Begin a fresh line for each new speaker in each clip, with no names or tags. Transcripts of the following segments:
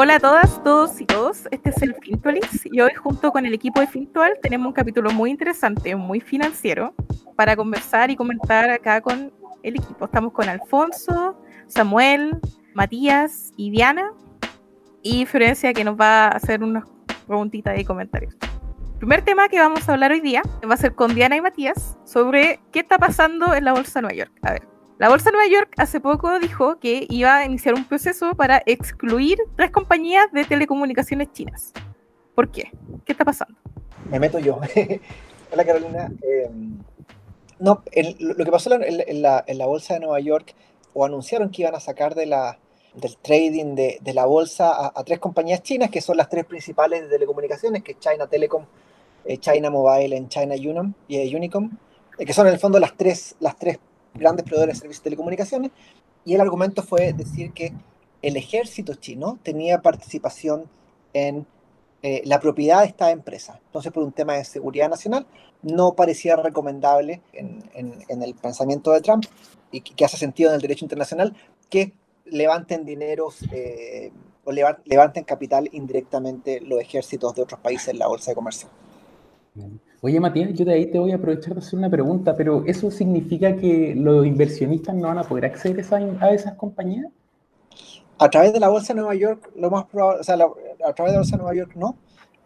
Hola a todas, todos y todos. Este es el Fintualis y hoy junto con el equipo de Fintual tenemos un capítulo muy interesante, muy financiero, para conversar y comentar acá con el equipo. Estamos con Alfonso, Samuel, Matías y Diana y Florencia que nos va a hacer unas preguntitas y comentarios. El primer tema que vamos a hablar hoy día va a ser con Diana y Matías sobre qué está pasando en la Bolsa de Nueva York. A ver, la Bolsa de Nueva York hace poco dijo que iba a iniciar un proceso para excluir tres compañías de telecomunicaciones chinas. ¿Por qué? ¿Qué está pasando?
Me meto yo. Hola Carolina. Em, no, lo que pasó en, la, Bolsa de Nueva York, o anunciaron que iban a sacar de la, del trading de, la bolsa a, tres compañías chinas, que son las tres principales de telecomunicaciones, que es China Telecom, eh, China Mobile y China Unicom, y, Unicom eh, que son en el fondo las tres, las tres grandes proveedores de servicios de telecomunicaciones, y el argumento fue decir que el ejército chino tenía participación en eh, la propiedad de esta empresa. Entonces, por un tema de seguridad nacional, no parecía recomendable en, el pensamiento de Trump y que, hace sentido en el derecho internacional que levanten dineros eh, o levanten capital indirectamente los ejércitos de otros países en la bolsa de comercio.
Oye, Matías, yo de ahí te voy a aprovechar de hacer una pregunta, pero ¿eso significa que los inversionistas no van a poder acceder a esas, compañías?
A través de la Bolsa de Nueva York, lo más probable, o sea, a través de la Bolsa de Nueva York no.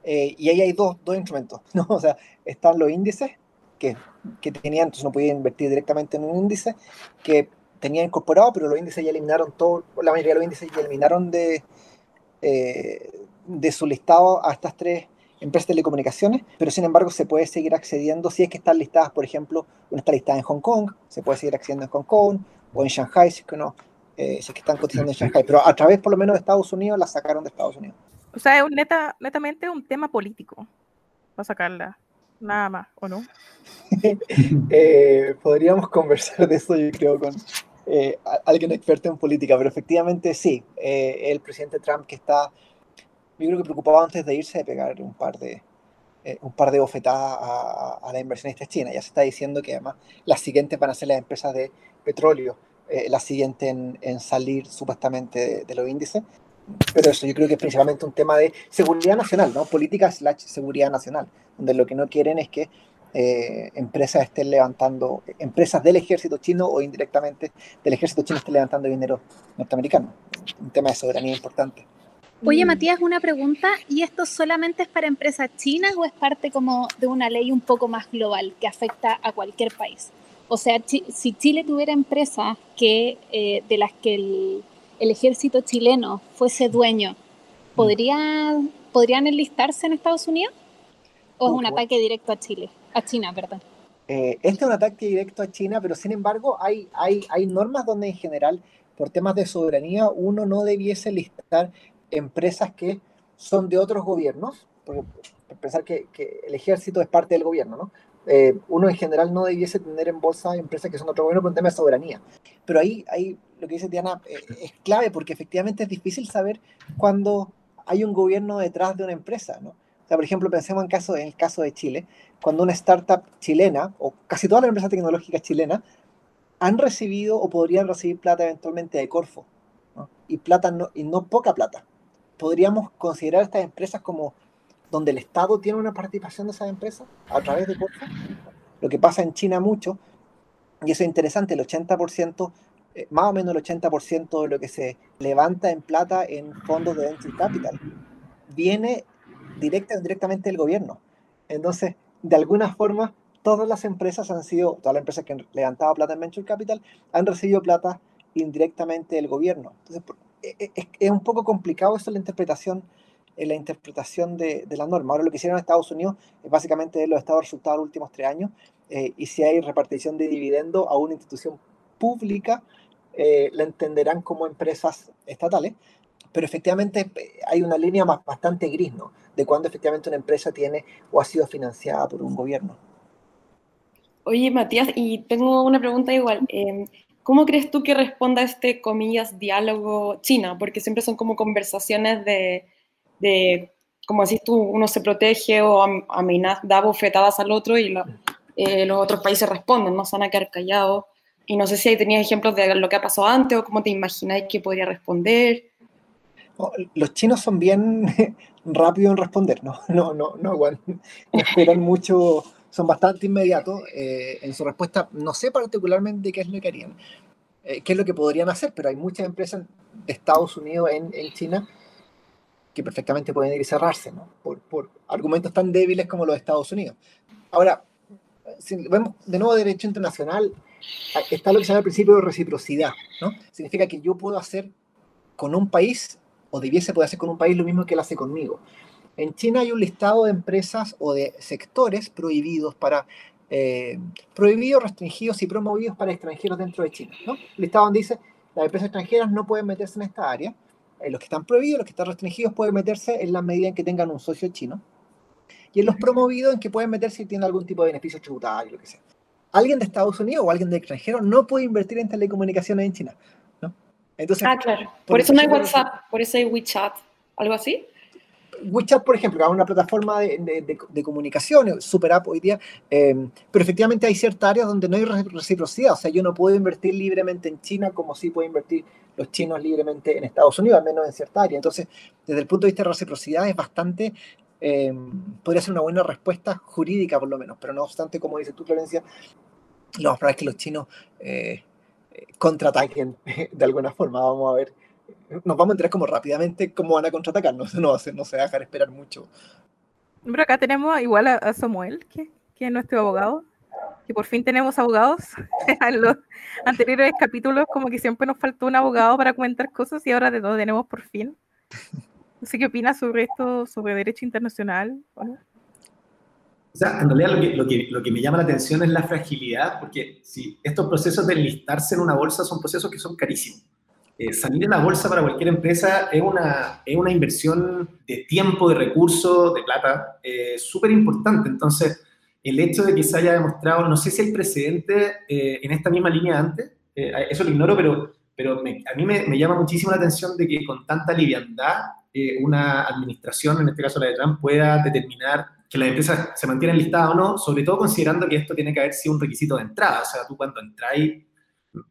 Eh, y ahí hay dos, dos instrumentos, ¿no? O sea, están los índices que, que tenían, entonces no podía invertir directamente en un índice que tenía incorporado, pero los índices ya eliminaron todo, la mayoría de los índices ya eliminaron de, eh, de su listado a estas tres empresas de telecomunicaciones, pero sin embargo se puede seguir accediendo si es que están listadas, por ejemplo, una está listada en Hong Kong, se puede seguir accediendo en Hong Kong o en Shanghai, si es que no, eh, si es que están cotizando en Shanghai, pero a través por lo menos de Estados Unidos la sacaron de Estados Unidos.
O sea, es un neta, netamente un tema político para sacarla, nada más, ¿o no?
Eh, podríamos conversar de eso, yo creo, con eh, alguien experto en política, pero efectivamente sí, el presidente Trump que está yo creo que preocupado antes de irse de pegar un par de, eh, un par de bofetadas a, a, las inversionistas chinas. Ya se está diciendo que además las siguientes van a ser las empresas de petróleo, eh, las siguientes en, salir supuestamente de, los índices. Pero eso yo creo que es principalmente un tema de seguridad nacional, ¿no? Política slash seguridad nacional, donde lo que no quieren es que eh, empresas estén levantando, empresas del ejército chino o indirectamente del ejército chino estén levantando dinero norteamericano. Un tema de soberanía importante.
Oye, mm. Matías, una pregunta, ¿y esto solamente es para empresas chinas o es parte como de una ley un poco más global que afecta a cualquier país? O sea, si Chile tuviera empresas que, eh, de las que el, ejército chileno fuese dueño, ¿podrían, ¿podrían enlistarse en Estados Unidos? ¿O es un ataque directo a Chile? A China, perdón.
Eh, este es un ataque directo a China, pero sin embargo hay, hay, hay normas donde en general, por temas de soberanía, uno no debiese listar empresas que son de otros gobiernos, porque pensar que, el ejército es parte del gobierno, ¿no? Eh, uno en general no debiese tener en bolsa empresas que son de otro gobierno por un tema de soberanía. Pero ahí, ahí lo que dice Diana eh, es clave porque efectivamente es difícil saber cuándo hay un gobierno detrás de una empresa, ¿no? O sea, por ejemplo, pensemos en, caso, en el caso de Chile, cuando una startup chilena, o casi todas las empresas tecnológicas chilenas, han recibido o podrían recibir plata eventualmente de Corfo, ¿no? y plata no, y no poca plata podríamos considerar estas empresas como donde el Estado tiene una participación de esas empresas a través de Corfo. Lo que pasa en China mucho, y eso es interesante, el 80%, eh, más o menos el 80% de lo que se levanta en plata en fondos de venture capital viene directa o indirectamente del gobierno. Entonces, de alguna forma, todas las empresas han sido, todas las empresas que han levantado plata en venture capital han recibido plata indirectamente del gobierno. Entonces, e, e, es, un poco complicado eso la interpretación, en la interpretación de, la norma. Ahora lo que hicieron en Estados Unidos es básicamente los estados resultados de los últimos tres años eh, y si hay repartición de dividendo a una institución pública, eh, la entenderán como empresas estatales, pero efectivamente eh, hay una línea más, bastante gris, ¿no? De cuando efectivamente una empresa tiene o ha sido financiada por un gobierno.
Oye, Matías, y tengo una pregunta igual. Eh, ¿Cómo crees tú que responda este, comillas, diálogo China? Porque siempre son como conversaciones de, de como decís tú, uno se protege o amenaza, da bofetadas al otro y eh, los otros países responden, no se van a quedar callados. Y no sé si ahí tenías ejemplos de lo que ha pasado antes o cómo te imagináis que podría responder.
Oh, los chinos son bien rápidos en responder, no, no, no, no, esperan mucho, son bastante inmediatos eh, en su respuesta. No sé particularmente qué es lo que harían, eh, qué es lo que podrían hacer, pero hay muchas empresas de Estados Unidos en, en China que perfectamente pueden ir y cerrarse. Por, por, argumentos tan débiles como los de Estados Unidos. Ahora, si vemos de nuevo derecho internacional, está lo que se llama el principio de reciprocidad, ¿no? Significa que yo puedo hacer con un país, o debiese poder hacer con un país lo mismo que él hace conmigo. En China hay un listado de empresas o de sectores prohibidos para eh, prohibidos, restringidos y promovidos para extranjeros dentro de China. ¿no? Listado donde dice las empresas extranjeras no pueden meterse en esta área, eh, los que están prohibidos, los que están restringidos pueden meterse en la medida en que tengan un socio chino. Y en los promovidos en que pueden meterse si tienen algún tipo de beneficio tributario, lo que sea. Alguien de Estados Unidos o alguien de extranjero no puede invertir en telecomunicaciones en China. ¿no?
Entonces, ah, claro. Por, eso no hay WhatsApp, por eso hay WeChat, algo así.
WeChat, por ejemplo, es una plataforma de, de, de, comunicación, super app hoy día, eh, pero efectivamente hay ciertas áreas donde no hay reciprocidad. O sea, yo no puedo invertir libremente en China como sí puede invertir los chinos libremente en Estados Unidos, al menos en cierta área. Entonces, desde el punto de vista de reciprocidad es bastante, eh, podría ser una buena respuesta jurídica por lo menos, pero no obstante, como dices tú, Florencia, lo más probable es que los chinos eh, contraataquen de alguna forma. Vamos a ver, nos vamos a enterar como rápidamente cómo van a contraatacar, no, no, no se va a dejar esperar mucho.
Pero acá tenemos igual a, Samuel, que, que es nuestro abogado que por fin tenemos abogados. en los anteriores capítulos como que siempre nos faltó un abogado para comentar cosas y ahora de todo tenemos por fin. No sé qué opinas sobre esto, sobre derecho internacional.
O sea, en realidad lo que, lo, que, lo que, me llama la atención es la fragilidad, porque si estos procesos de enlistarse en una bolsa son procesos que son carísimos. Eh, salir en la bolsa para cualquier empresa es una, es una inversión de tiempo, de recursos, de plata, eh, súper importante. Entonces, el hecho de que se haya demostrado, no sé si hay precedente eh, en esta misma línea antes, eh, eso lo ignoro, pero, pero a mí me, llama muchísimo la atención de que con tanta liviandad eh, una administración, en este caso la de Trump, pueda determinar que las empresas se mantienen listadas o no, sobre todo considerando que esto tiene que haber sido un requisito de entrada, o sea, tú cuando entráis,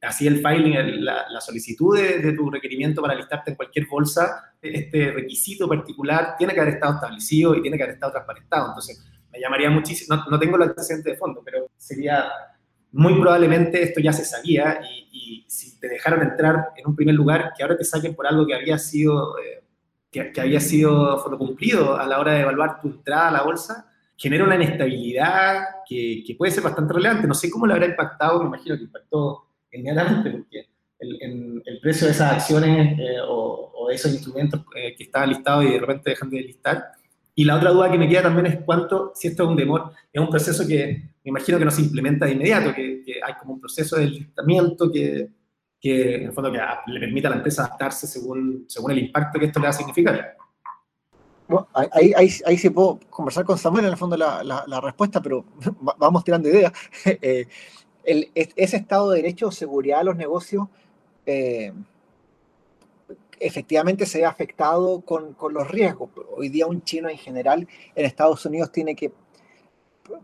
así el filing, la, la solicitud de, de, tu requerimiento para listarte en cualquier bolsa, este requisito particular tiene que haber estado establecido y tiene que haber estado transparentado. Entonces, me llamaría muchísimo, no, no tengo el antecedente de fondo, pero sería muy probablemente esto ya se sabía y, si te dejaron entrar en un primer lugar, que ahora te saquen por algo que había sido, eh, que, había sido cumplido a la hora de evaluar tu entrada a la bolsa, genera una inestabilidad que, que puede ser bastante relevante. No sé cómo le habrá impactado, me imagino que impactó inmediatamente, porque el, el, precio de esas acciones eh, o, esos instrumentos eh, que estaban listados y de repente dejan de listar, y la otra duda que me queda también es cuánto, si esto es un demor, es un proceso que me imagino que no se implementa de inmediato, que, hay como un proceso de listamiento que, que, en el fondo, que le permita a la empresa adaptarse según, según el impacto que esto le va a significar.
Ahí, ahí, ahí sí puedo conversar con Samuel en el fondo la, la, respuesta, pero vamos tirando ideas. Eh, el, ese Estado de Derecho o seguridad de los negocios eh, efectivamente se ha afectado con, con, los riesgos. Hoy día un chino en general en Estados Unidos tiene que,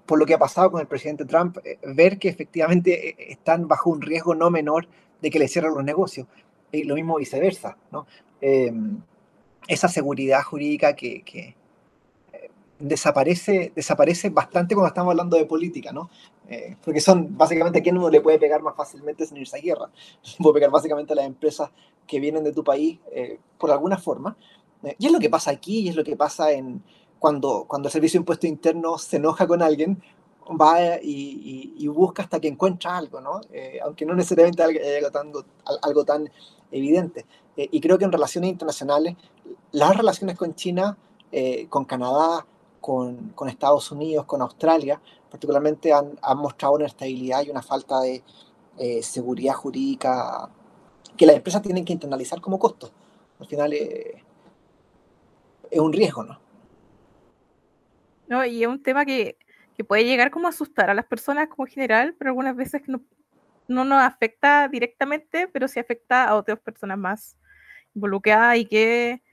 por lo que ha pasado con el presidente Trump, eh, ver que efectivamente eh, están bajo un riesgo no menor de que le cierren los negocios. Y lo mismo viceversa, ¿no? Esa seguridad jurídica que desaparece, desaparece bastante cuando estamos hablando de política, ¿no? Eh, porque son básicamente a quién uno le puede pegar más fácilmente sin irse a guerra. Puede pegar básicamente a las empresas que vienen de tu país eh, por alguna forma. Eh, y es lo que pasa aquí, y es lo que pasa en, cuando, cuando el Servicio de Impuesto Interno se enoja con alguien, va y, busca hasta que encuentra algo, ¿no? aunque no necesariamente algo tan, algo tan evidente. y creo que en relaciones internacionales, las relaciones con China, con Canadá, con, con Estados Unidos, con Australia, particularmente han, han mostrado una estabilidad y una falta de eh, seguridad jurídica que las empresas tienen que internalizar como costo. Al final eh, es un riesgo, ¿no?
No, y es un tema que, que, puede llegar como a asustar a las personas como general, pero algunas veces no, no nos afecta directamente, pero sí afecta a otras personas más involucradas y que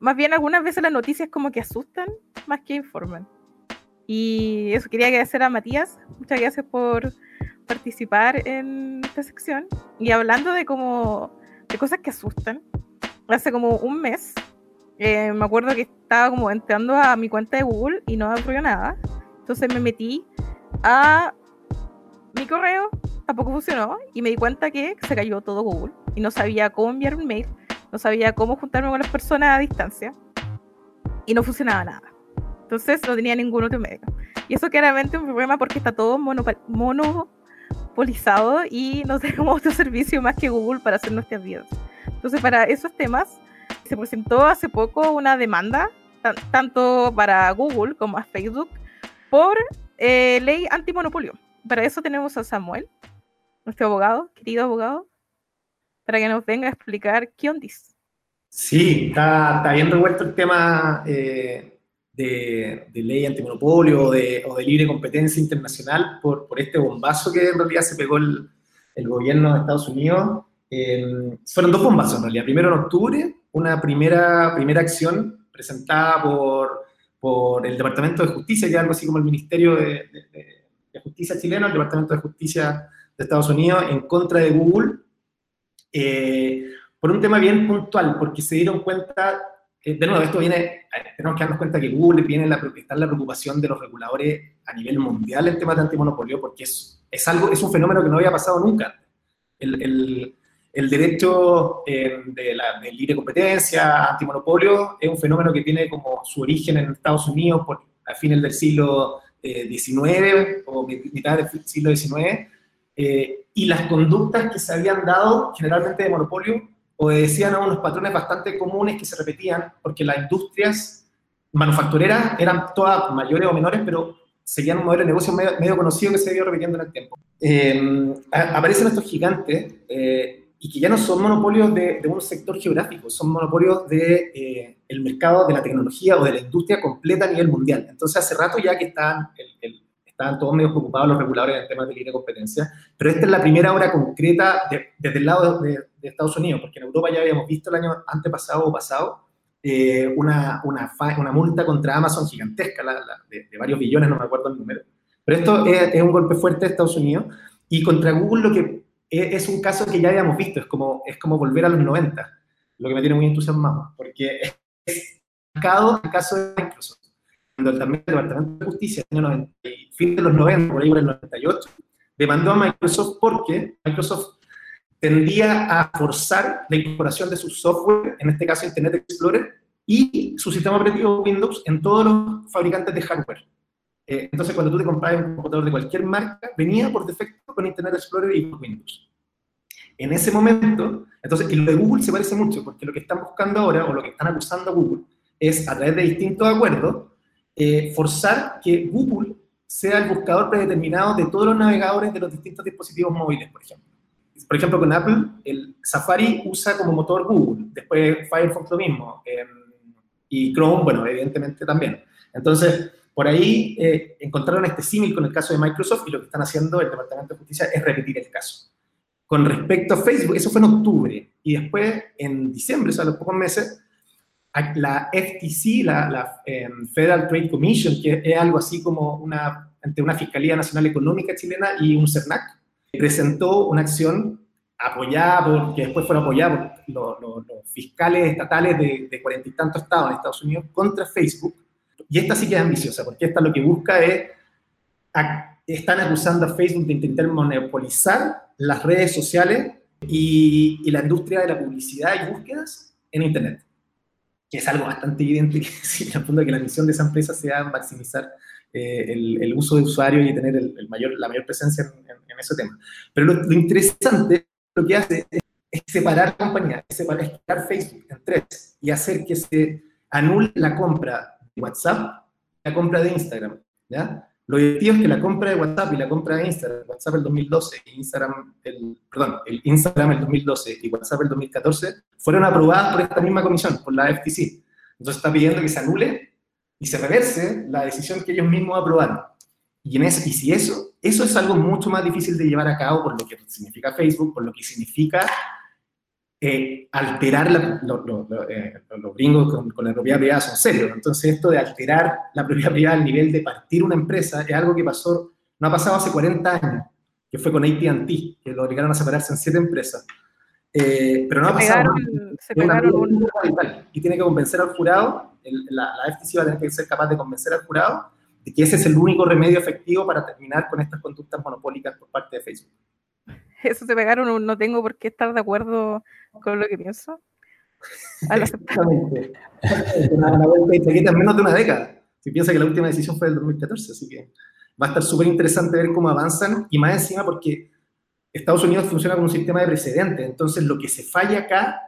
más bien algunas veces las noticias como que asustan más que informan. Y eso quería agradecer a Matías. Muchas gracias por participar en esta sección. Y hablando de como de cosas que asustan, hace como un mes, eh, me acuerdo que estaba como entrando a mi cuenta de Google y no ocurrió nada. Entonces me metí a mi correo, tampoco funcionó y me di cuenta que se cayó todo Google y no sabía cómo enviar un mail, no sabía cómo juntarme con las personas a distancia y no funcionaba nada. Entonces no tenía ningún otro medio. Y eso claramente es un problema porque está todo monopolizado y no tenemos otro servicio más que Google para hacer nuestras vidas. Entonces para esos temas se presentó hace poco una demanda, tanto para Google como Facebook, por eh, ley antimonopolio. Para eso tenemos a Samuel, nuestro abogado, querido abogado, para que nos venga a explicar qué ondis.
Sí, está, está bien revuelto el tema eh, de, ley antimonopolio o de, o de, libre competencia internacional por, por, este bombazo que en realidad se pegó el, el gobierno de Estados Unidos. Eh, fueron dos bombazos en realidad. Primero en octubre, una primera, primera acción presentada por, por el Departamento de Justicia, que es algo así como el Ministerio de, de, Justicia chileno, el Departamento de Justicia de Estados Unidos, en contra de Google, eh, por un tema bien puntual, porque se dieron cuenta, eh, de nuevo, esto viene, tenemos que darnos cuenta que Google viene la, está en la preocupación de los reguladores a nivel mundial en temas de antimonopolio, porque es, es, algo, es un fenómeno que no había pasado nunca. El, el, el derecho eh, de, la, libre competencia, antimonopolio, es un fenómeno que tiene como su origen en Estados Unidos por, a fines del siglo XIX eh, o mitad del siglo XIX, eh, y las conductas que se habían dado generalmente de monopolio obedecían a unos patrones bastante comunes que se repetían, porque las industrias manufactureras eran todas mayores o menores, pero seguían un modelo de negocio medio, conocido que se había repitiendo en el tiempo. aparecen estos gigantes y que ya no son monopolios de, un sector geográfico, son monopolios del de, eh, mercado de la tecnología o de la industria completa a nivel mundial. Entonces, hace rato ya que estaban, estaban todos medio preocupados los reguladores en temas de libre competencia, pero esta es la primera hora concreta desde el lado de, Estados Unidos, porque en Europa ya habíamos visto el año antepasado o pasado eh, una, una, una, multa contra Amazon gigantesca, de, varios billones, no me acuerdo el número. Pero esto es, es un golpe fuerte de Estados Unidos. Y contra Google lo que es un caso que ya habíamos visto, es como, es como volver a los 90, lo que me tiene muy entusiasmado, porque es marcado el caso de Microsoft, también el Departamento de Justicia, en el año 90, fin de los 90, por ahí por el 98, demandó a Microsoft porque Microsoft tendía a forzar la incorporación de su software, en este caso Internet Explorer, y su sistema operativo Windows en todos los fabricantes de hardware. Eh, entonces, cuando tú te comprabas un computador de cualquier marca, venía por defecto con Internet Explorer y Windows. En ese momento, entonces, y lo de Google se parece mucho, porque lo que están buscando ahora, o lo que están acusando a Google, es a través de distintos acuerdos, eh, forzar que Google sea el buscador predeterminado de todos los navegadores de los distintos dispositivos móviles, por ejemplo. Por ejemplo, con Apple, el Safari usa como motor Google, después Firefox lo mismo, em, y Chrome, bueno, evidentemente también. Entonces, por ahí eh, encontraron este símil con el caso de Microsoft y lo que están haciendo el Departamento de Justicia es repetir el caso. Con respecto a Facebook, eso fue en octubre y después en diciembre, o sea, los pocos meses, la FTC, la, em, Federal Trade Commission, que es algo así como una, ante una Fiscalía Nacional Económica chilena y un CERNAC, presentó una acción apoyada por, que después fue apoyada por los, fiscales estatales de cuarenta y tantos estados en Estados Unidos contra Facebook. Y esta sí que es ambiciosa, porque esta lo que busca es, están acusando a Facebook de intentar monopolizar las redes sociales y, la industria de la publicidad y búsquedas en Internet, que es algo bastante evidente que, en fondo, que la misión de esa empresa sea maximizar eh, el, uso de usuarios y tener el, mayor, la mayor presencia en, ese tema. Pero lo, interesante, lo que hace es, separar la compañía, es separar, Facebook en tres y hacer que se anule la compra WhatsApp, la compra de Instagram, ¿ya? Lo divertido es que la compra de WhatsApp y la compra de Instagram, WhatsApp el 2012 Instagram, el, perdón, el Instagram el 2012 y WhatsApp el 2014, fueron aprobadas por esta misma comisión, por la FTC. Entonces está pidiendo que se anule y se reverse la decisión que ellos mismos aprobaron. Y, en ese, y si eso, eso es algo mucho más difícil de llevar a cabo por lo que significa Facebook, por lo que significa eh, alterar la, eh, los gringos con, la propiedad privada son serios. Entonces, esto de alterar la propiedad privada al nivel de partir una empresa es algo que pasó, no ha pasado hace 40 años, que fue con ATT, que lo obligaron a separarse en siete empresas. Eh, pero no
se
ha pasado.
pegaron, se pegaron un...
Y tiene que convencer al jurado, el, la, la FTC va a tener que ser capaz de convencer al jurado de que ese es el único remedio efectivo para terminar con estas conductas monopólicas por parte de Facebook.
Eso se pegaron un no tengo por qué estar de acuerdo con lo que pienso. Al.
Exactamente. Una, una vuelta y quitas menos de una década. Si piensa que la última decisión fue del 2014, así que va a estar súper interesante ver cómo avanzan y más encima porque Estados Unidos funciona con un sistema de precedentes, entonces lo que se falla acá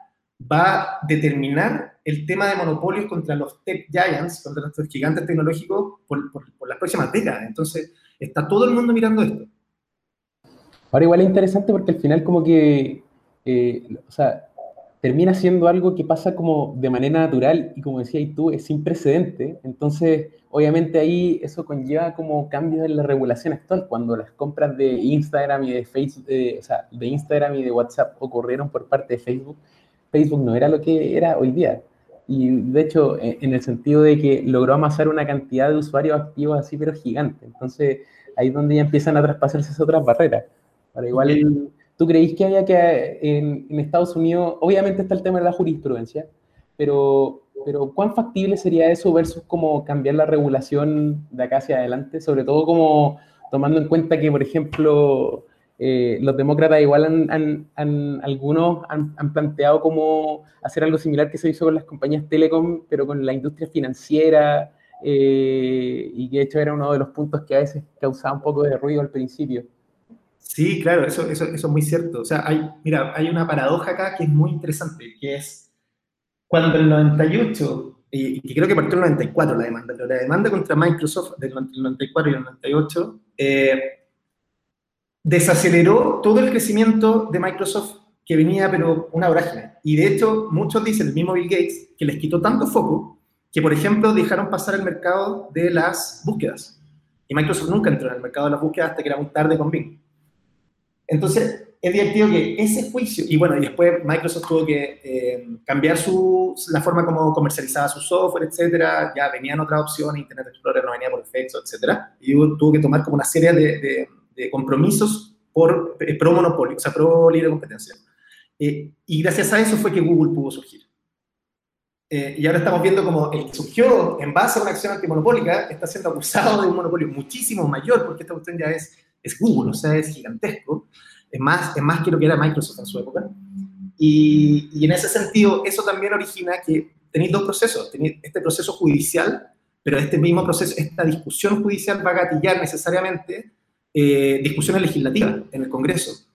va a determinar el tema de monopolios contra los tech giants, contra nuestros gigantes tecnológicos por, por, por las próximas décadas. Entonces está todo el mundo mirando esto.
Ahora igual es interesante porque al final como que, eh, o sea, termina siendo algo que pasa como de manera natural y como decías tú, es sin precedente. Entonces, obviamente ahí eso conlleva como cambios en la regulación actual. Cuando las compras de Instagram y de Facebook, eh, o sea, de Instagram y de WhatsApp ocurrieron por parte de Facebook, Facebook no era lo que era hoy día. Y de hecho, en, en el sentido de que logró amasar una cantidad de usuarios activos así, pero gigante. Entonces, ahí es donde ya empiezan a traspasarse esas otras barreras. Para igual, ¿tú creéis que había que en, en, Estados Unidos, obviamente está el tema de la jurisprudencia, pero, pero ¿cuán factible sería eso versus como cambiar la regulación de acá hacia adelante? Sobre todo como tomando en cuenta que, por ejemplo, eh, los demócratas igual han, han, han algunos han, han, planteado como hacer algo similar que se hizo con las compañías telecom, pero con la industria financiera, eh, y que de hecho era uno de los puntos que a veces causaba un poco de ruido al principio.
Sí, claro, eso, eso, eso, es muy cierto. O sea, hay, mira, hay una paradoja acá que es muy interesante, que es cuando el 98, y, y creo que partió en el 94 la demanda, pero la demanda contra Microsoft del 94 y el 98, eh, desaceleró todo el crecimiento de Microsoft que venía, pero una vorágine. Y de hecho, muchos dicen, el mismo Bill Gates, que les quitó tanto foco que, por ejemplo, dejaron pasar el mercado de las búsquedas. Y Microsoft nunca entró en el mercado de las búsquedas hasta que era muy tarde con Bing. Entonces, es divertido que ese juicio, y bueno, y después Microsoft tuvo que eh, cambiar su, la forma como comercializaba su software, etcétera, ya venían otras opciones, Internet Explorer no venía por efecto, etcétera, y tuvo que tomar como una serie de, de, de compromisos por eh, pro monopolio, o sea, pro libre competencia. Eh, y gracias a eso fue que Google pudo surgir. Eh, y ahora estamos viendo como el que surgió en base a una acción antimonopólica está siendo acusado de un monopolio muchísimo mayor, porque esta cuestión ya es, es Google, o sea, es gigantesco, es más, es más que lo que era Microsoft en su época. Y, y en ese sentido, eso también origina que tenéis dos procesos, tenéis este proceso judicial, pero este mismo proceso, esta discusión judicial va a gatillar necesariamente eh, discusiones legislativas en el Congreso.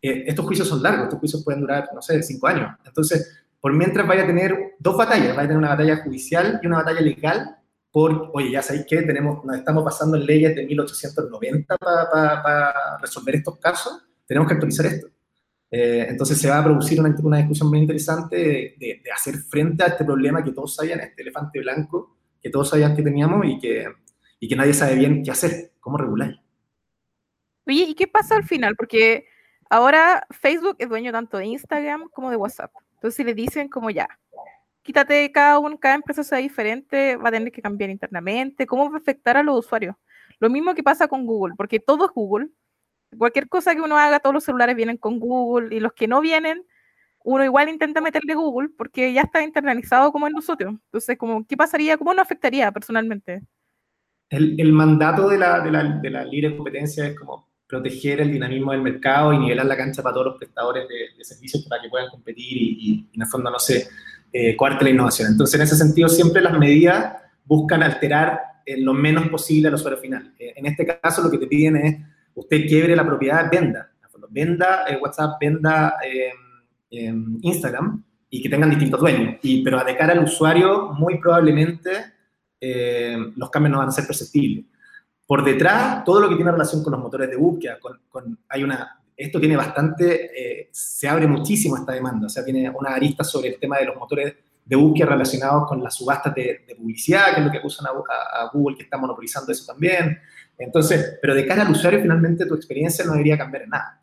Eh, estos juicios son largos, estos juicios pueden durar, no sé, cinco años. Entonces, por mientras vaya a tener dos batallas, vaya a tener una batalla judicial y una batalla legal por, oye, ya sabéis que tenemos, nos estamos pasando en leyes de 1890 para pa, pa resolver estos casos, tenemos que actualizar esto. Eh, entonces se va a producir una, una discusión muy interesante de, de, de, hacer frente a este problema que todos sabían, este elefante blanco que todos sabían que teníamos y que, y que nadie sabe bien qué hacer, cómo regular.
Oye, ¿y qué pasa al final? Porque ahora Facebook es dueño tanto de Instagram como de WhatsApp. Entonces, si le dicen como ya, quítate cada uno, cada empresa sea diferente, va a tener que cambiar internamente, ¿cómo va a afectar a los usuarios? Lo mismo que pasa con Google, porque todo es Google. Cualquier cosa que uno haga, todos los celulares vienen con Google y los que no vienen, uno igual intenta meterle Google porque ya está internalizado como en nosotros. Entonces, como, ¿qué pasaría? ¿Cómo nos afectaría personalmente?
El, mandato de la, libre competencia es como proteger el dinamismo del mercado y nivelar la cancha para todos los prestadores de, servicios para que puedan competir y, en el fondo, no sé, eh, coarte la innovación. Entonces, en ese sentido, siempre las medidas buscan alterar eh, lo menos posible al usuario final. Eh, en este caso, lo que te piden es, usted quiebre la propiedad, venda. Venda WhatsApp, venda Instagram y que tengan distintos dueños. Pero de cara al usuario, muy probablemente los cambios no van a ser perceptibles por detrás, todo lo que tiene relación con los motores de búsqueda, con, hay una, esto tiene bastante, eh, se abre muchísimo esta demanda, o sea, tiene una arista sobre el tema de los motores de búsqueda relacionados con las subastas de, de publicidad, que es lo que acusan a, a, Google, que está monopolizando eso también. Entonces, pero de cara al usuario, finalmente tu experiencia no debería cambiar en nada.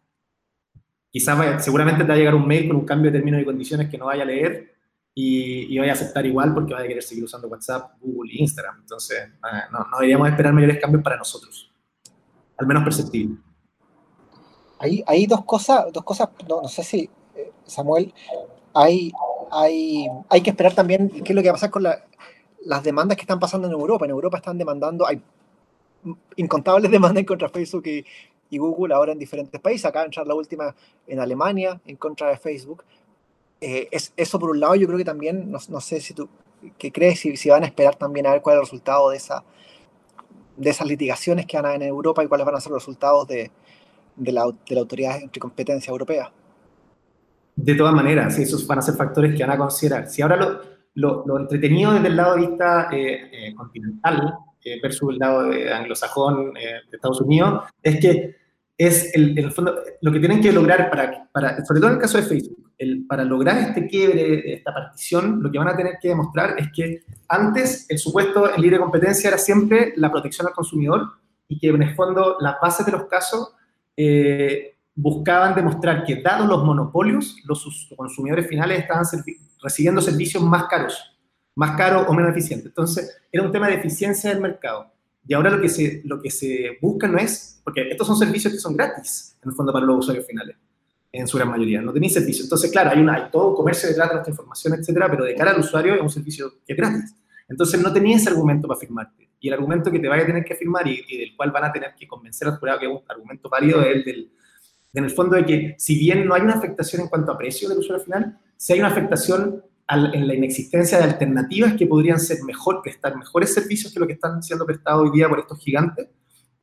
Quizás seguramente te va a llegar un mail con un cambio de términos y condiciones que no vaya a leer, y, y, vaya a aceptar igual porque vaya a querer seguir usando WhatsApp, Google e Instagram. Entonces, eh, no, no, deberíamos esperar mayores cambios para nosotros, al menos perceptibles.
Hay, dos cosas, dos cosas no, no sé si eh, Samuel, hay, hay, hay que esperar también qué es lo que va a pasar con las demandas que están pasando en Europa. En Europa están demandando, hay incontables demandas en contra de Facebook y, Google ahora en diferentes países. Acá entrar la última en Alemania en contra de Facebook. Eh, es, eso por un lado, yo creo que también, no, no sé si tú, ¿qué crees? Si, si, van a esperar también a ver cuál es el resultado de, esa, de esas litigaciones que van a haber en Europa y cuáles van a ser los resultados de, de, la, de la autoridad de competencia europea.
De todas maneras, esos van a ser factores que van a considerar. Si ahora lo, lo, lo entretenido desde el lado de vista eh, eh, continental eh, versus el lado de anglosajón de Estados Unidos, es que es el, fondo, lo que tienen que lograr, para, para, sobre todo en el caso de Facebook, para lograr este quiebre, esta partición, lo que van a tener que demostrar es que antes el supuesto en libre competencia era siempre la protección al consumidor y que en el fondo las bases de los casos eh, buscaban demostrar que dados los monopolios, los consumidores finales estaban servi recibiendo servicios más caros, más caros o menos eficientes. Entonces, era un tema de eficiencia del mercado. Y ahora lo que se, lo que se busca no es, porque estos son servicios que son gratis, en el fondo, para los usuarios finales, en su gran mayoría. No tenéis servicio. Entonces, claro, hay, una, hay todo comercio detrás de nuestra información, etcétera, pero de cara al usuario es un servicio que es gratis. Entonces, no tenías ese argumento para firmarte. Y el argumento que te vaya a tener que firmar y, y del cual van a tener que convencer al jurado que es un argumento válido es el del, en el fondo de que, si bien no hay una afectación en cuanto a precio del usuario final, sí hay una afectación en la inexistencia de alternativas que podrían ser mejor, prestar mejores servicios que lo que están siendo prestados hoy día por estos gigantes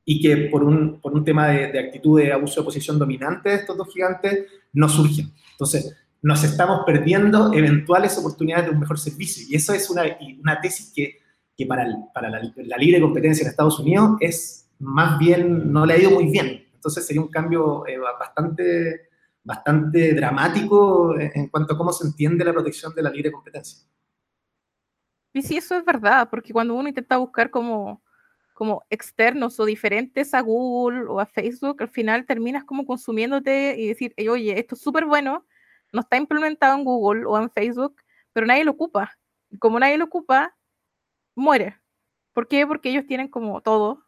y que por un, por un tema de, de, actitud de abuso de posición dominante de estos dos gigantes no surgen. Entonces, nos estamos perdiendo eventuales oportunidades de un mejor servicio. Y eso es una, una tesis que, que para, el, para la, la, libre competencia en Estados Unidos es más bien, no le ha ido muy bien. Entonces sería un cambio eh, bastante bastante dramático en cuanto a cómo se entiende la protección de la libre competencia.
Y sí, eso es verdad, porque cuando uno intenta buscar como, como externos o diferentes a Google o a Facebook, al final terminas como consumiéndote y decir, oye, esto es súper bueno, no está implementado en Google o en Facebook, pero nadie lo ocupa. Y como nadie lo ocupa, muere. ¿Por qué? Porque ellos tienen como todo.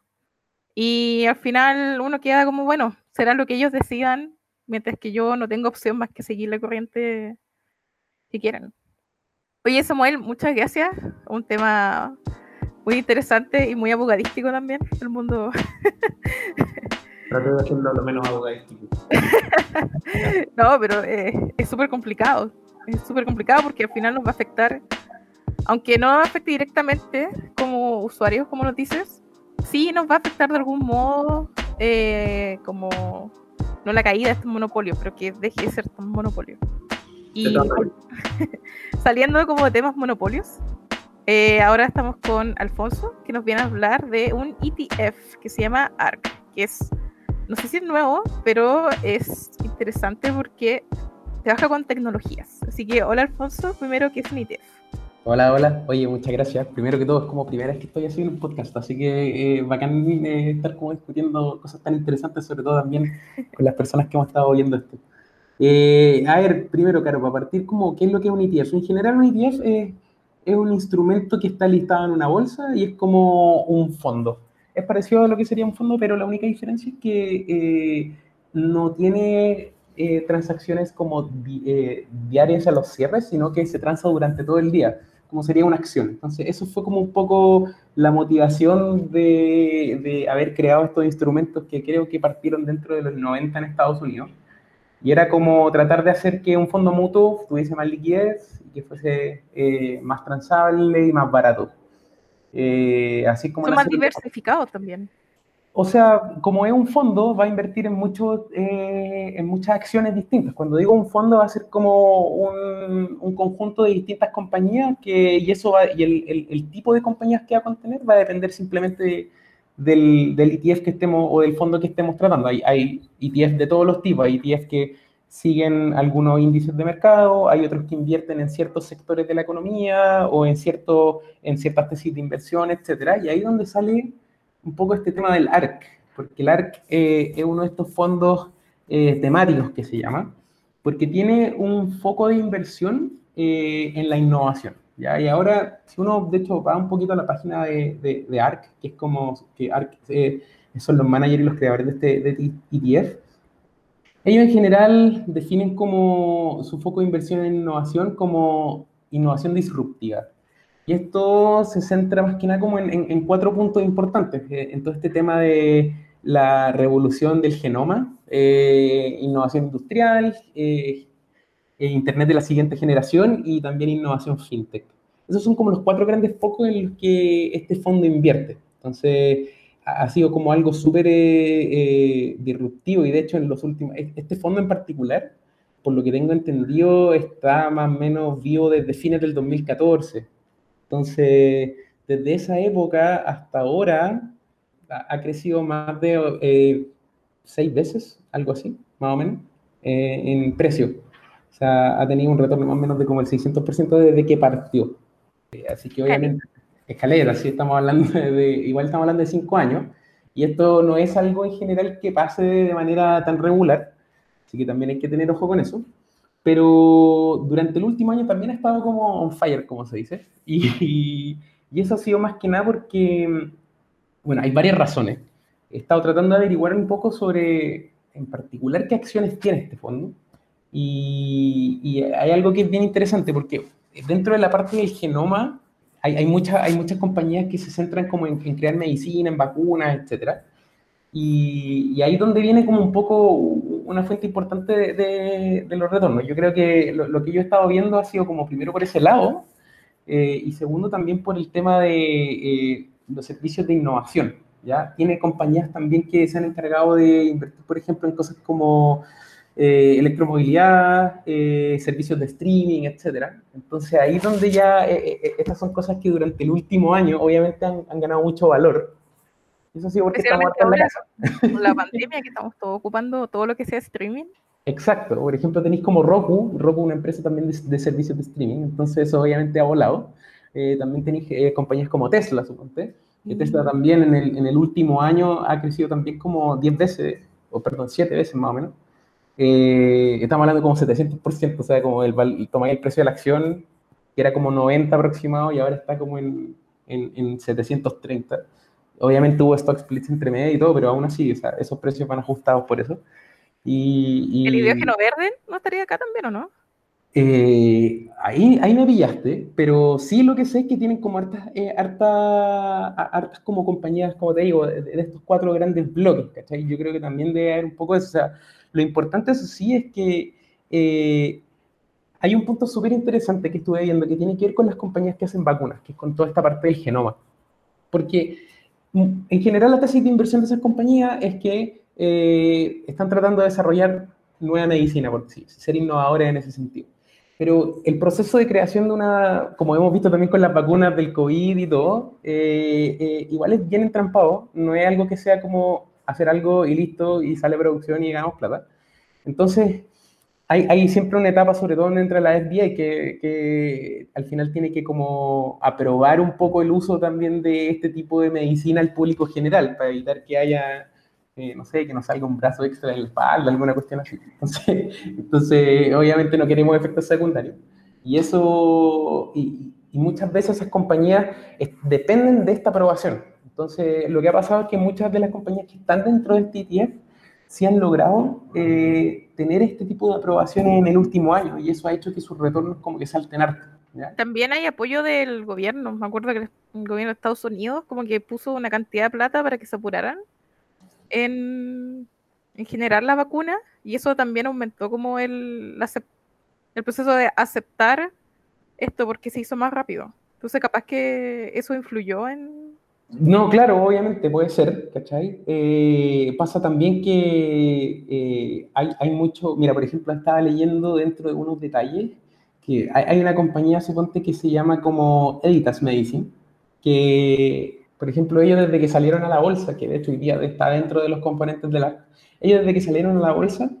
Y al final uno queda como, bueno, será lo que ellos decidan mientras que yo no tengo opción más que seguir la corriente si quieren. Oye, Samuel, muchas gracias. Un tema muy interesante y muy abogadístico también, el mundo.
Trato de hacerlo lo menos abogadístico.
no, pero eh, es súper complicado. Es súper complicado porque al final nos va a afectar, aunque no afecte directamente como usuarios, como nos dices, sí nos va a afectar de algún modo eh, como no la caída de este monopolio, pero que deje de ser un monopolio. Y saliendo como de temas monopolios, eh, ahora estamos con Alfonso, que nos viene a hablar de un ETF que se llama ARC, que es, no sé si es nuevo, pero es interesante porque trabaja con tecnologías. Así que, hola Alfonso, primero, ¿qué es un ETF?
Hola, hola. Oye, muchas gracias. Primero que todo, es como primera vez que estoy haciendo un podcast, así que eh, bacán eh, estar como discutiendo cosas tan interesantes, sobre todo también con las personas que hemos estado oyendo esto. Eh, a ver, primero, Caro, para partir, como, ¿qué es lo que es un ETF? En general, un ETF es, es un instrumento que está listado en una bolsa y es como un fondo. Es parecido a lo que sería un fondo, pero la única diferencia es que eh, no tiene eh, transacciones como di eh, diarias a los cierres, sino que se transa durante todo el día como sería una acción. Entonces, eso fue como un poco la motivación de, de, haber creado estos instrumentos que creo que partieron dentro de los 90 en Estados Unidos. Y era como tratar de hacer que un fondo mutuo tuviese más liquidez y que fuese eh, más transable y más barato.
Eh, así como Son más diversificados también.
O sea, como es un fondo, va a invertir en, mucho, eh, en muchas acciones distintas. Cuando digo un fondo, va a ser como un, un conjunto de distintas compañías que, y, eso va, y el, tipo de compañías que va a contener va a depender simplemente de, del, del, ETF que estemos o del fondo que estemos tratando. Hay, hay ETF de todos los tipos. Hay ETF que siguen algunos índices de mercado, hay otros que invierten en ciertos sectores de la economía o en, cierto, en ciertas tesis de inversión, etcétera. Y ahí es donde sale un poco este tema del ARC, porque el ARC eh, es uno de estos fondos eh, temáticos que se llama, porque tiene un foco de inversión eh, en la innovación. ¿ya? Y ahora, si uno de hecho va un poquito a la página de, de, ARC, que es como que ARC son los managers y los creadores de este de ETF, Ellos en general definen como su foco de inversión en innovación como innovación disruptiva. Y esto se centra más que nada como en, cuatro puntos importantes. Eh, en todo este tema de la revolución del genoma, eh, innovación industrial, eh, Internet de la siguiente generación y también innovación fintech. Esos son como los cuatro grandes focos en los que este fondo invierte. Entonces, ha sido como algo súper eh, eh, disruptivo y de hecho en los últimos, este fondo en particular, por lo que tengo entendido, está más o menos vivo desde fines del 2014. Entonces, desde esa época hasta ahora ha, crecido más de eh, seis veces, algo así, más o menos, en precio. O sea, ha tenido un retorno más o menos de como el 600% desde que partió. Así que obviamente escalera, sí estamos hablando de, igual estamos hablando de cinco años, y esto no es algo en general que pase de manera tan regular, así que también hay que tener ojo con eso. Pero durante el último año también ha estado como on fire, como se dice, y, y eso ha sido más que nada porque, bueno, hay varias razones. He estado tratando de averiguar un poco sobre, en particular, qué acciones tiene este fondo. Y, y, hay algo que es bien interesante porque dentro de la parte del genoma hay, hay, hay muchas compañías que se centran como en, crear medicina, en vacunas, etc. Y, y, ahí donde viene como un poco una fuente importante de, los retornos. Yo creo que lo, que yo he estado viendo ha sido como primero por ese lado eh, y segundo también por el tema de eh, los servicios de innovación. ¿ya? Tiene compañías también que se han encargado de invertir, por ejemplo, en cosas como eh, electromovilidad, eh, servicios de streaming, etcétera. Entonces ahí donde ya eh, estas son cosas que durante el último año obviamente han, ganado mucho valor.
Eso sí, porque estamos en la casa. Con la pandemia que estamos todos ocupando todo lo que sea streaming.
Exacto. Por ejemplo, tenéis como Roku, Roku una empresa también de, servicios de streaming, entonces eso obviamente ha volado. también tenéis compañías como Tesla, suponte, que Tesla mm. también en el, en el último año ha crecido también como 10 veces, o perdón, 7 veces más o menos. Eh, estamos hablando como 700%, o sea, como el, el, el precio de la acción, que era como 90 aproximado y ahora está como en, en, 730. Obviamente hubo stock splits entre medio y todo, pero aún así, o sea, esos precios van ajustados por eso. Y, y
¿El hidrógeno verde no estaría acá también o no?
Eh, ahí, ahí me pillaste, pero sí lo que sé es que tienen como hartas, eh, hartas, como compañías, como te digo, de, de, estos cuatro grandes bloques, ¿cachai? Yo creo que también debe haber un poco de eso, o sea, lo importante, eso sí, es que eh, hay un punto súper interesante que estuve viendo que tiene que ver con las compañías que hacen vacunas, que es con toda esta parte del genoma. Porque en general la tesis de inversión de esas compañías es que eh, están tratando de desarrollar nueva medicina, por decir, ser innovadores en ese sentido. Pero el proceso de creación de una, como hemos visto también con las vacunas del COVID y todo, eh, igual es bien entrampado, no es algo que sea como hacer algo y listo, y sale producción y ganamos plata. Entonces, hay, hay siempre una etapa, sobre todo entre la FBI, que, que, al final tiene que como aprobar un poco el uso también de este tipo de medicina al público general, para evitar que haya, eh, no sé, que nos salga un brazo extra en la espalda, alguna cuestión así. Entonces, entonces obviamente no queremos efectos secundarios. Y eso, y, y muchas veces esas compañías dependen de esta aprobación. Entonces, lo que ha pasado es que muchas de las compañías que están dentro del TTF sí han logrado eh, tener este tipo de aprobaciones en el último año y eso ha hecho que sus retornos como que salten harto.
También hay apoyo del gobierno. Me acuerdo que el gobierno de Estados Unidos como que puso una cantidad de plata para que se apuraran en, en generar la vacuna y eso también aumentó como el, el proceso de aceptar esto porque se hizo más rápido. Entonces capaz que eso influyó en,
no, claro, obviamente puede ser, ¿cachai? Eh, pasa también que eh, hay, hay, mucho, mira, por ejemplo, estaba leyendo dentro de unos detalles que hay, una compañía, suponte, que se llama como Editas Medicine, que, por ejemplo, ellos desde que salieron a la bolsa, que de hecho hoy día está dentro de los componentes de la... Ellos desde que salieron a la bolsa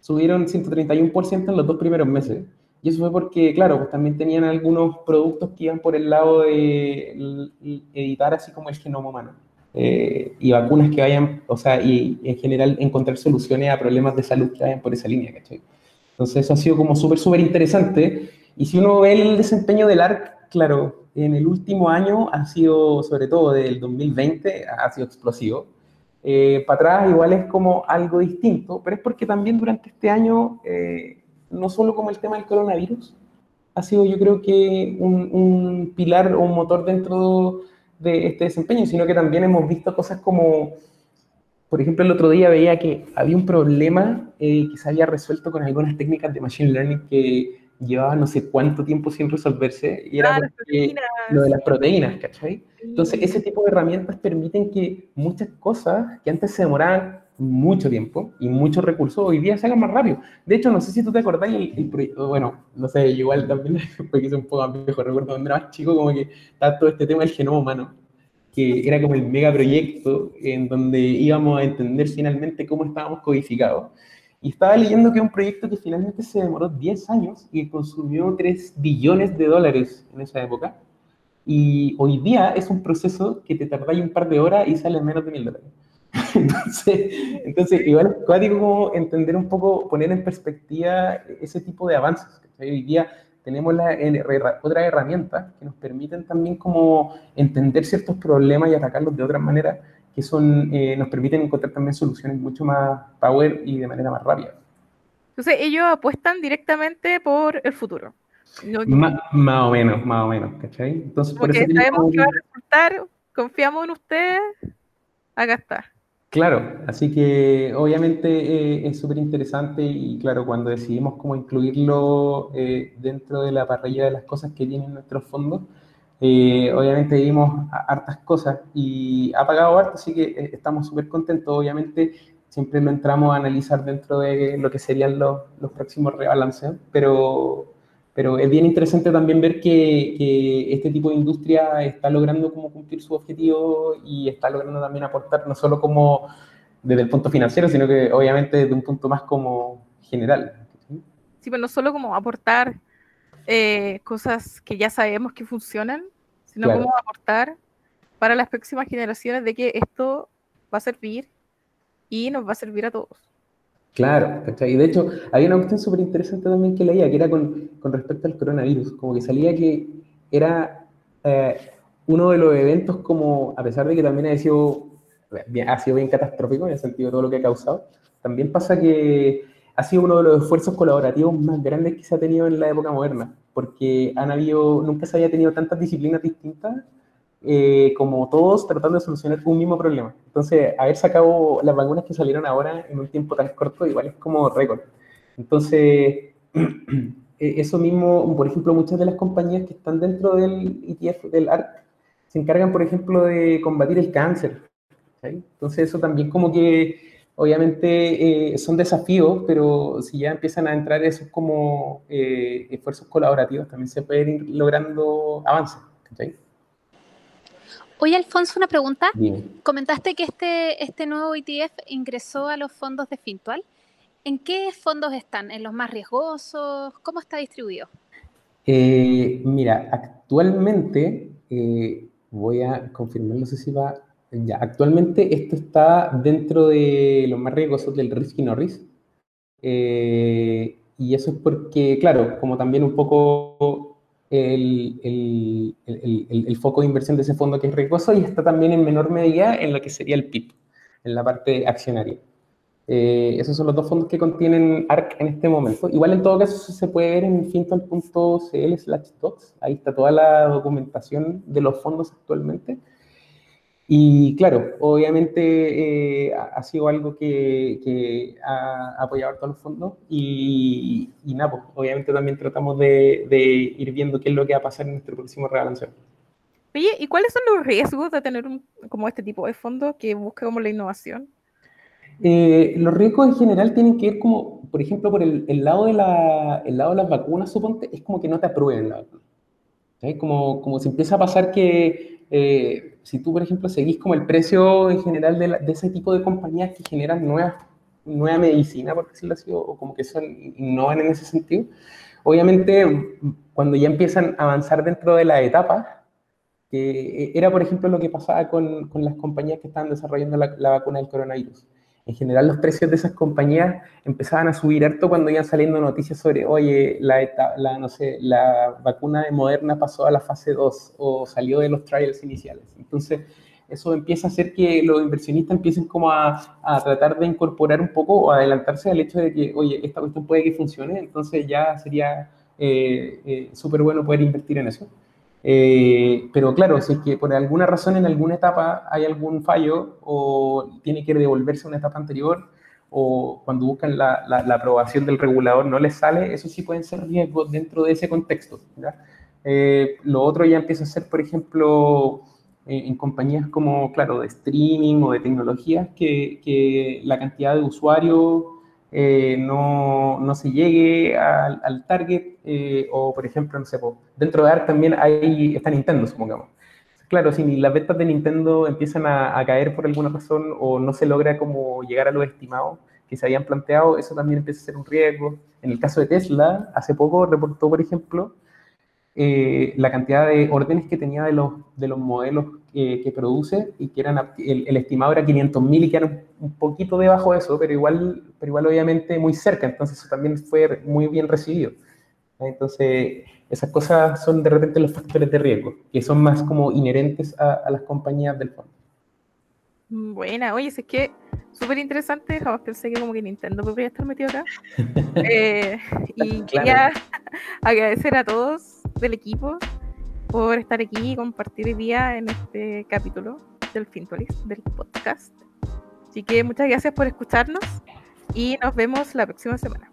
subieron 131% en los dos primeros meses. Y eso fue porque, claro, pues también tenían algunos productos que iban por el lado de editar así como el genoma humano. Eh, y vacunas que vayan, o sea, y en general encontrar soluciones a problemas de salud que vayan por esa línea, ¿cachai? Entonces eso ha sido como súper, súper interesante. Y si uno ve el desempeño del ARC, claro, en el último año ha sido, sobre todo del 2020, ha sido explosivo. eh, para atrás igual es como algo distinto, pero es porque también durante este año, eh, no solo como el tema del coronavirus, ha sido yo creo que un, un, pilar o un motor dentro de este desempeño, sino que también hemos visto cosas como, por ejemplo, el otro día veía que había un problema eh, que se había resuelto con algunas técnicas de Machine Learning que llevaba no sé cuánto tiempo sin resolverse, y era
Ah,
lo de las proteínas, ¿cachai? Entonces, ese tipo de herramientas permiten que muchas cosas que antes se demoraban mucho tiempo y muchos recursos, hoy día se hagan más rápido. De hecho, no sé si tú te acordás, el, el bueno, no sé, igual también, porque es un poco más viejo, recuerdo cuando era más chico, como que estaba todo este tema del genoma humano, que era como el megaproyecto en donde íbamos a entender finalmente cómo estábamos codificados. Y estaba leyendo que un proyecto que finalmente se demoró 10 años y consumió 3 billones de dólares en esa época. Y hoy día es un proceso que te tarda un par de horas y sale en menos de mil dólares. Entonces, entonces, igual es cuático como entender un poco, poner en perspectiva ese tipo de avances. Hoy día tenemos la, otras herramientas que nos permiten también como entender ciertos problemas y atacarlos de otra manera, que son, eh, nos permiten encontrar también soluciones mucho más power y de manera más rápida.
Entonces ellos apuestan directamente por el futuro. No-
más o menos, más o menos, ¿cachai? Entonces, por eso
sabemos que va a resultar, confiamos en ustedes, acá está.
Claro, así que obviamente eh, es súper interesante y claro, cuando decidimos cómo incluirlo eh, dentro de la parrilla de las cosas que tienen nuestros fondos, eh, obviamente vimos hartas cosas y ha pagado harto, así que estamos súper contentos. Obviamente siempre lo entramos a analizar dentro de lo que serían los, los próximos rebalanceos, pero, pero es bien interesante también ver que, que este tipo de industria está logrando como cumplir su objetivo y está logrando también aportar no solo como desde el punto financiero, sino que obviamente desde un punto más como general.
Sí, pero no solo como aportar eh, cosas que ya sabemos que funcionan, sino
Claro.
como aportar para las próximas generaciones de que esto va a servir y nos va a servir a todos.
Claro, ¿cachai? Y de hecho, había una cuestión súper interesante también que leía, que era con, con respecto al coronavirus, como que salía que era eh, uno de los eventos como, a pesar de que también ha sido, ha sido bien catastrófico en el sentido de todo lo que ha causado, también pasa que ha sido uno de los esfuerzos colaborativos más grandes que se ha tenido en la época moderna, porque han habido, nunca se había tenido tantas disciplinas distintas eh, como todos tratando de solucionar un mismo problema. Entonces, haber sacado las vacunas que salieron ahora en un tiempo tan corto, igual es como récord. Entonces, eh, eso mismo, por ejemplo, muchas de las compañías que están dentro del ETF, del ARC, se encargan, por ejemplo, de combatir el cáncer. ¿sí? Entonces, eso también como que, obviamente, eh, son desafíos, pero si ya empiezan a entrar esos como eh, esfuerzos colaborativos, también se pueden ir logrando avances. ¿sí?
Oye, Alfonso, una pregunta.
Dime.
Comentaste que este, este nuevo ETF ingresó a los fondos de Fintual. ¿En qué fondos están? ¿En los más riesgosos? ¿Cómo está distribuido?
Eh, mira, actualmente, eh, voy a confirmar, no sé si va, ya, actualmente esto está dentro de los más riesgosos del Risky Norris. Eh, y eso es porque, claro, como también un poco el, el- el- el- foco de inversión de ese fondo que es riesgoso y está también en menor medida en lo que sería el PIB, en la parte accionaria. Eh, esos son los dos fondos que contienen ARC en este momento. Igual en todo caso se puede ver en fintual.cl slash docs. Ahí está toda la documentación de los fondos actualmente. Y claro, obviamente eh, ha sido algo que, que ha apoyado a todos los fondos y, y nada, pues, obviamente también tratamos de, de ir viendo qué es lo que va a pasar en nuestro próximo rebalanceo.
Oye, ¿y cuáles son los riesgos de tener un, como este tipo de fondo que busca como la innovación?
Eh, los riesgos en general tienen que ver como, por ejemplo, por el, el lado, de la, el lado de las vacunas, suponte, es como que no te aprueben la vacuna. ¿sí? Como, como si empieza a pasar que eh, si tú, por ejemplo, seguís como el precio en general de, la- de ese tipo de compañías que generan nuevas, nueva medicina, por decirlo así, o, o como que son, innovan en ese sentido, obviamente cuando ya empiezan a avanzar dentro de la etapa, que era, por ejemplo, lo que pasaba con, con las compañías que estaban desarrollando la, la vacuna del coronavirus. En general, los precios de esas compañías empezaban a subir harto cuando iban saliendo noticias sobre, oye, la, la, no sé, la vacuna de Moderna pasó a la fase 2 o salió de los trials iniciales. Entonces, eso empieza a hacer que los inversionistas empiecen como a, a, tratar de incorporar un poco o adelantarse al hecho de que, oye, esta cuestión puede que funcione, entonces ya sería eh, eh, súper bueno poder invertir en eso. Eh, pero claro, si es que por alguna razón en alguna etapa hay algún fallo o tiene que devolverse a una etapa anterior o cuando buscan la, la, aprobación del regulador no les sale, eso sí pueden ser riesgos dentro de ese contexto. lo otro ya empieza a ser, por ejemplo, en compañías como, claro, de streaming o de tecnologías, que, que la cantidad de usuarios eh, no, no, se llegue al, target, eh, o por ejemplo, no sé, dentro de ARC también hay, está Nintendo, supongamos. Claro, si las ventas de Nintendo empiezan a, a, caer por alguna razón o no se logra como llegar a los estimados que se habían planteado, eso también empieza a ser un riesgo. En el caso de Tesla, hace poco reportó, por ejemplo, eh, la cantidad de órdenes que tenía de los, de los modelos que produce y que eran, el, estimado era 500.000 y que eran un poquito debajo de eso, pero igual, pero igual obviamente muy cerca, entonces eso también fue muy bien recibido. Entonces, esas cosas son de repente los factores de riesgo, que son más como inherentes a, a las compañías del fondo.
Buena, oye, es que súper interesante, jamás pensé que como que Nintendo podría estar metido acá. eh, y quería agradecer a todos del equipo por estar aquí y compartir el día en este capítulo del Fintolis, del podcast. Así que muchas gracias por escucharnos y nos vemos la próxima semana.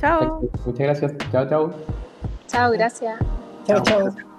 Chao.
Muchas gracias. Chao, chao.
Chao, gracias.
Chao, chao.